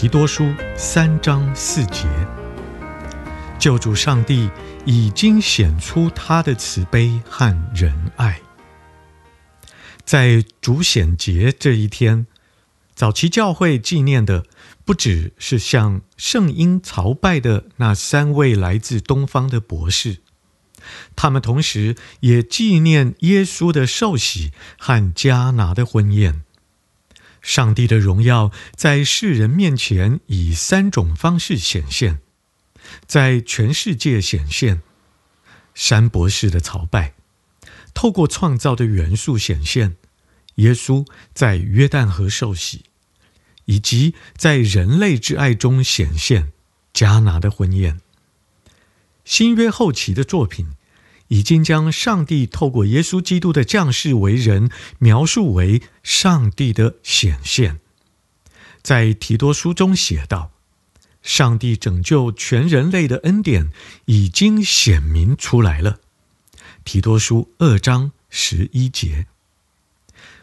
提多书三章四节，救主上帝已经显出他的慈悲和仁爱。在主显节这一天，早期教会纪念的不只是向圣婴朝拜的那三位来自东方的博士，他们同时也纪念耶稣的受洗和迦拿的婚宴。上帝的荣耀在世人面前以三种方式显现，在全世界显现，山博士的朝拜，透过创造的元素显现，耶稣在约旦河受洗，以及在人类之爱中显现，迦拿的婚宴。新约后期的作品。已经将上帝透过耶稣基督的降世为人描述为上帝的显现，在提多书中写道：“上帝拯救全人类的恩典已经显明出来了。”提多书二章十一节，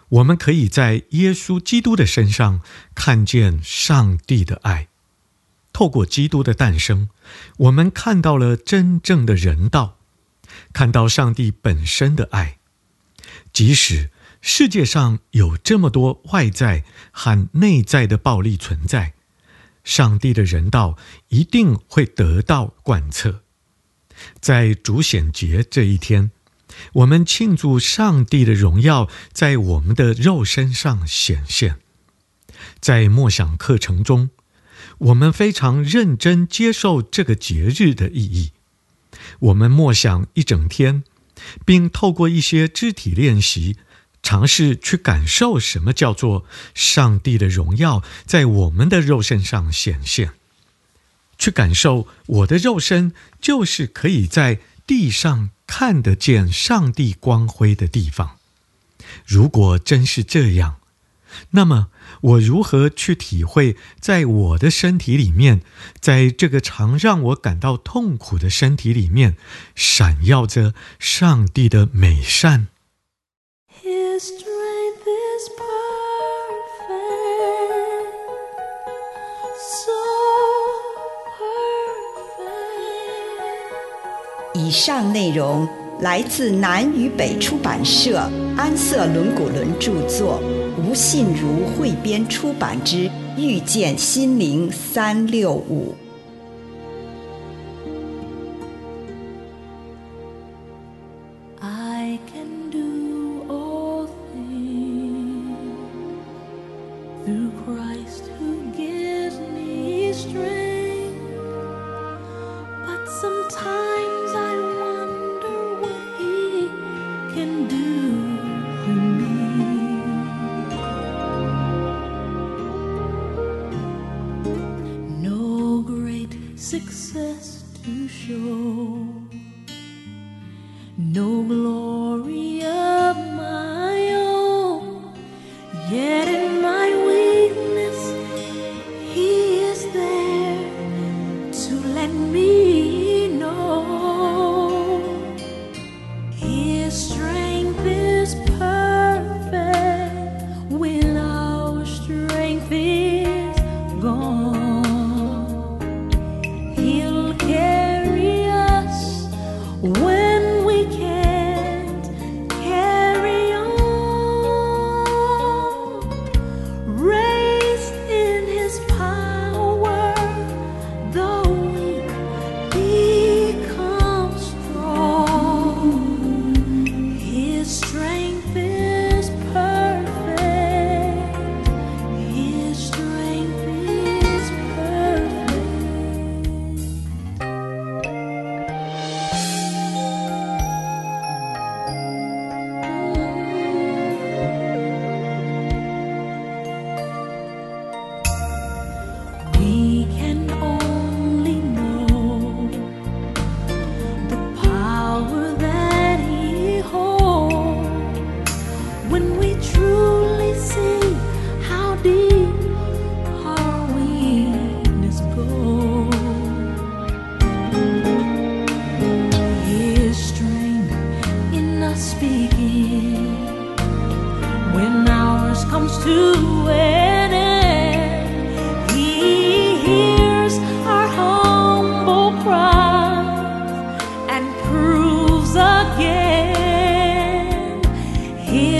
我们可以在耶稣基督的身上看见上帝的爱。透过基督的诞生，我们看到了真正的人道。看到上帝本身的爱，即使世界上有这么多外在和内在的暴力存在，上帝的人道一定会得到贯彻。在主显节这一天，我们庆祝上帝的荣耀在我们的肉身上显现。在默想课程中，我们非常认真接受这个节日的意义。我们默想一整天，并透过一些肢体练习，尝试去感受什么叫做上帝的荣耀在我们的肉身上显现。去感受我的肉身就是可以在地上看得见上帝光辉的地方。如果真是这样，那么，我如何去体会，在我的身体里面，在这个常让我感到痛苦的身体里面，闪耀着上帝的美善？His strength is perfect, so perfect. 以上内容来自南与北出版社安瑟伦古伦著作。吴信如汇编出版之《遇见心灵三六五》。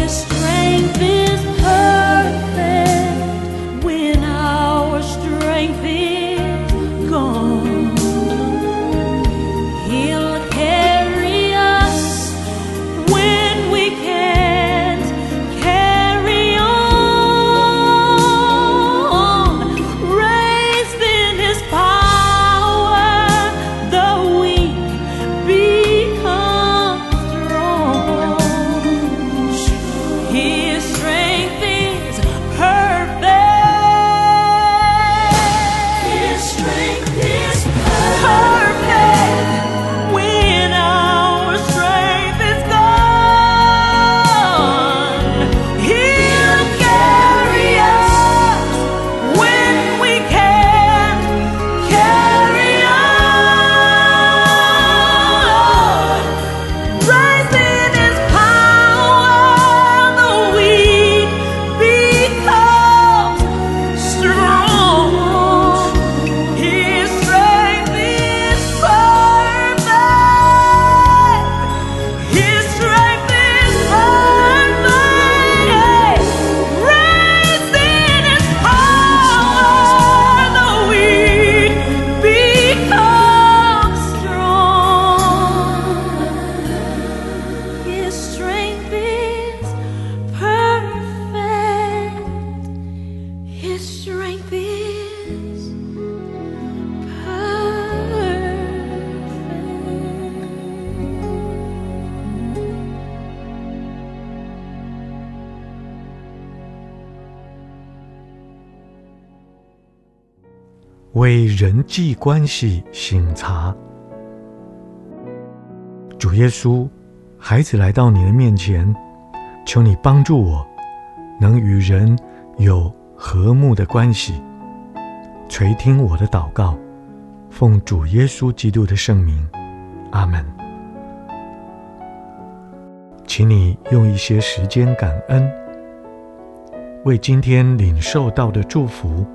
this 为人际关系醒察。主耶稣，孩子来到你的面前，求你帮助我，能与人有和睦的关系。垂听我的祷告，奉主耶稣基督的圣名，阿门。请你用一些时间感恩，为今天领受到的祝福。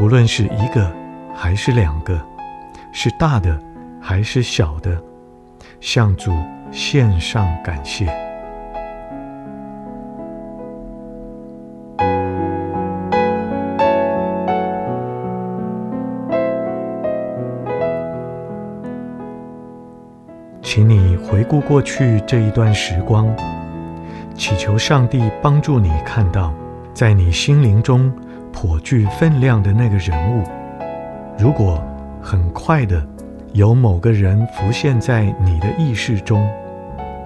不论是一个还是两个，是大的还是小的，向主献上感谢。请你回顾过去这一段时光，祈求上帝帮助你看到，在你心灵中颇具分量的那个人物。如果很快的有某个人浮现在你的意识中，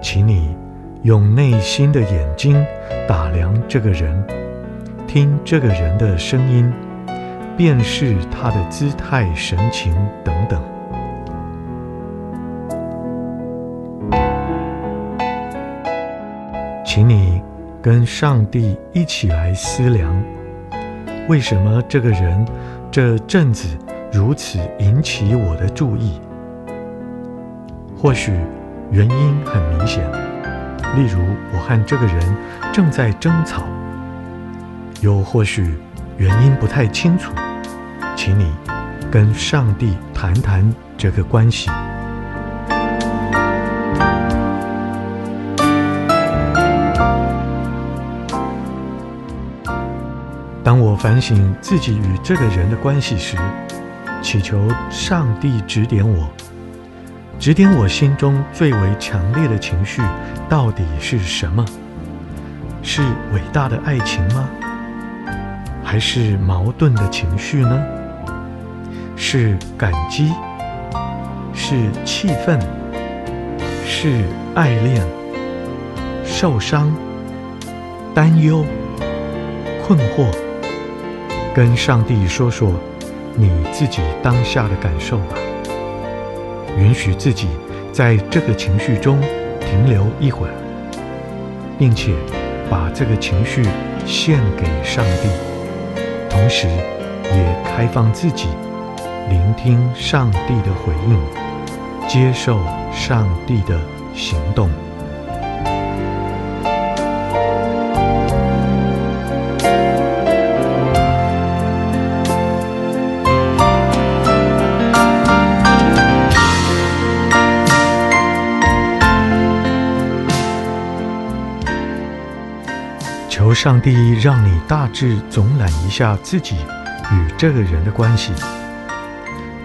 请你用内心的眼睛打量这个人，听这个人的声音，辨识他的姿态、神情等等。请你跟上帝一起来思量，为什么这个人这阵子如此引起我的注意？或许原因很明显，例如我和这个人正在争吵；又或许原因不太清楚，请你跟上帝谈谈这个关系。反省自己与这个人的关系时，祈求上帝指点我，指点我心中最为强烈的情绪到底是什么？是伟大的爱情吗？还是矛盾的情绪呢？是感激？是气愤？是爱恋？受伤？担忧？困惑？跟上帝说说你自己当下的感受吧，允许自己在这个情绪中停留一会儿，并且把这个情绪献给上帝，同时也开放自己，聆听上帝的回应，接受上帝的行动。求上帝让你大致总览一下自己与这个人的关系。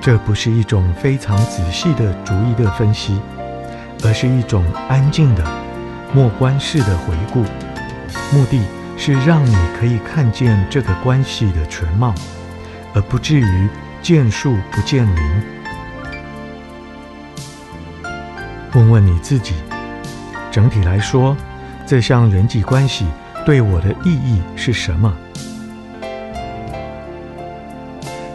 这不是一种非常仔细的逐一的分析，而是一种安静的默观式的回顾，目的是让你可以看见这个关系的全貌，而不至于见树不见林。问问你自己，整体来说，这项人际关系对我的意义是什么？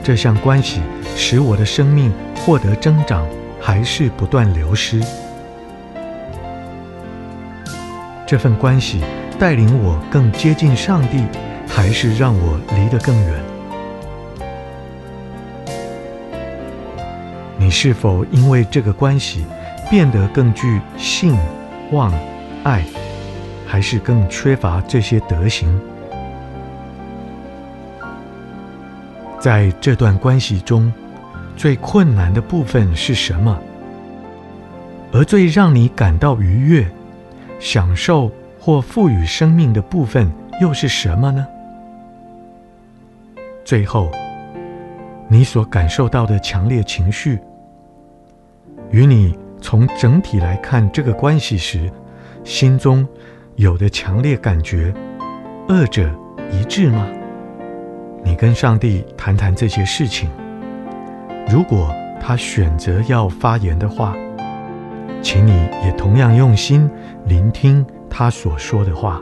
这项关系使我的生命获得增长，还是不断流失？这份关系带领我更接近上帝，还是让我离得更远？你是否因为这个关系变得更具信、望、爱，还是更缺乏这些德行？在这段关系中，最困难的部分是什么？而最让你感到愉悦、享受或赋予生命的部分又是什么呢？最后，你所感受到的强烈情绪，与你从整体来看这个关系时，心中有的强烈感觉，二者一致吗？你跟上帝谈谈这些事情。如果他选择要发言的话，请你也同样用心聆听他所说的话。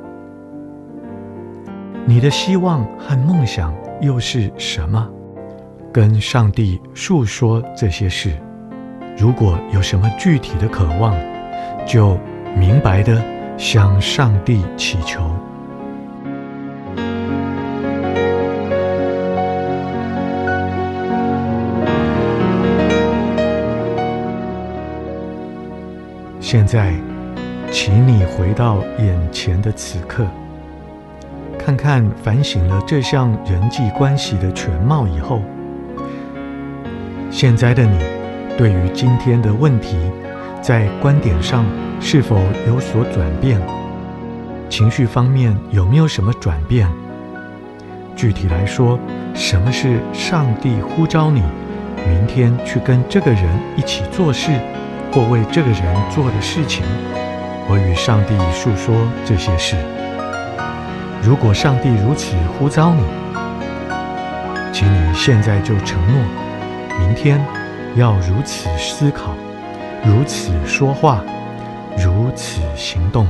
你的希望和梦想又是什么？跟上帝诉说这些事。如果有什么具体的渴望，就明白的向上帝祈求。现在，请你回到眼前的此刻，看看反省了这项人际关系的全貌以后，现在的你。对于今天的问题，在观点上是否有所转变？情绪方面有没有什么转变？具体来说，什么是上帝呼召你明天去跟这个人一起做事，或为这个人做的事情？我与上帝诉说这些事。如果上帝如此呼召你，请你现在就承诺，明天。要如此思考，如此说话，如此行动，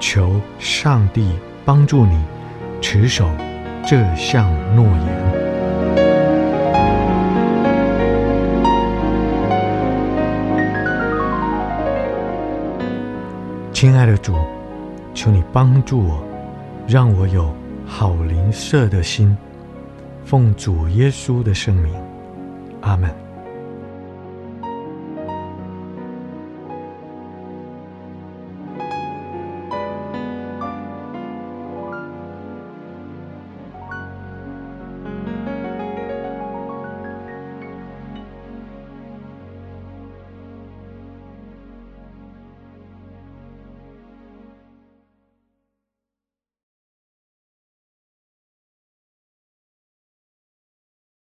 求上帝帮助你持守这项诺言。亲爱的主，求你帮助我，让我有好灵舍的心，奉主耶稣的圣名，阿门。